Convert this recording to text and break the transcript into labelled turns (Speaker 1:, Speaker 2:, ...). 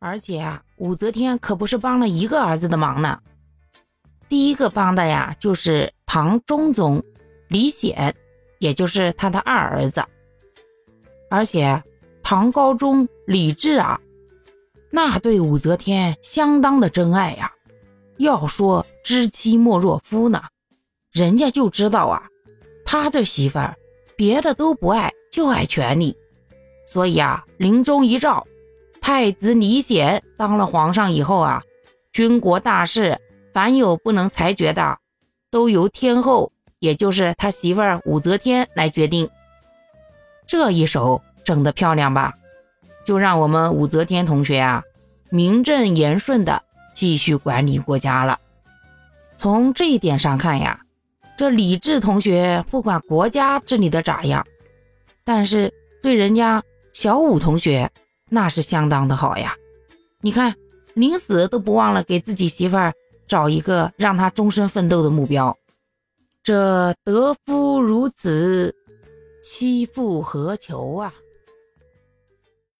Speaker 1: 而且啊，武则天可不是帮了一个儿子的忙呢。第一个帮的呀，就是唐中宗李显，也就是他的二儿子。而且唐高宗李治啊，那对武则天相当的真爱呀。要说知妻莫若夫呢，人家就知道啊，他这媳妇儿别的都不爱，就爱权力。所以啊，临终遗诏，太子李显当了皇上以后啊，军国大事。凡有不能裁决的，都由天后，也就是他媳妇儿武则天来决定。这一手整得漂亮吧？就让我们武则天同学啊，名正言顺的继续管理国家了。从这一点上看呀，这李治同学不管国家治理的咋样，但是对人家小武同学那是相当的好呀。你看，临死都不忘了给自己媳妇儿。找一个让她终身奋斗的目标，这得夫如此，妻复何求啊？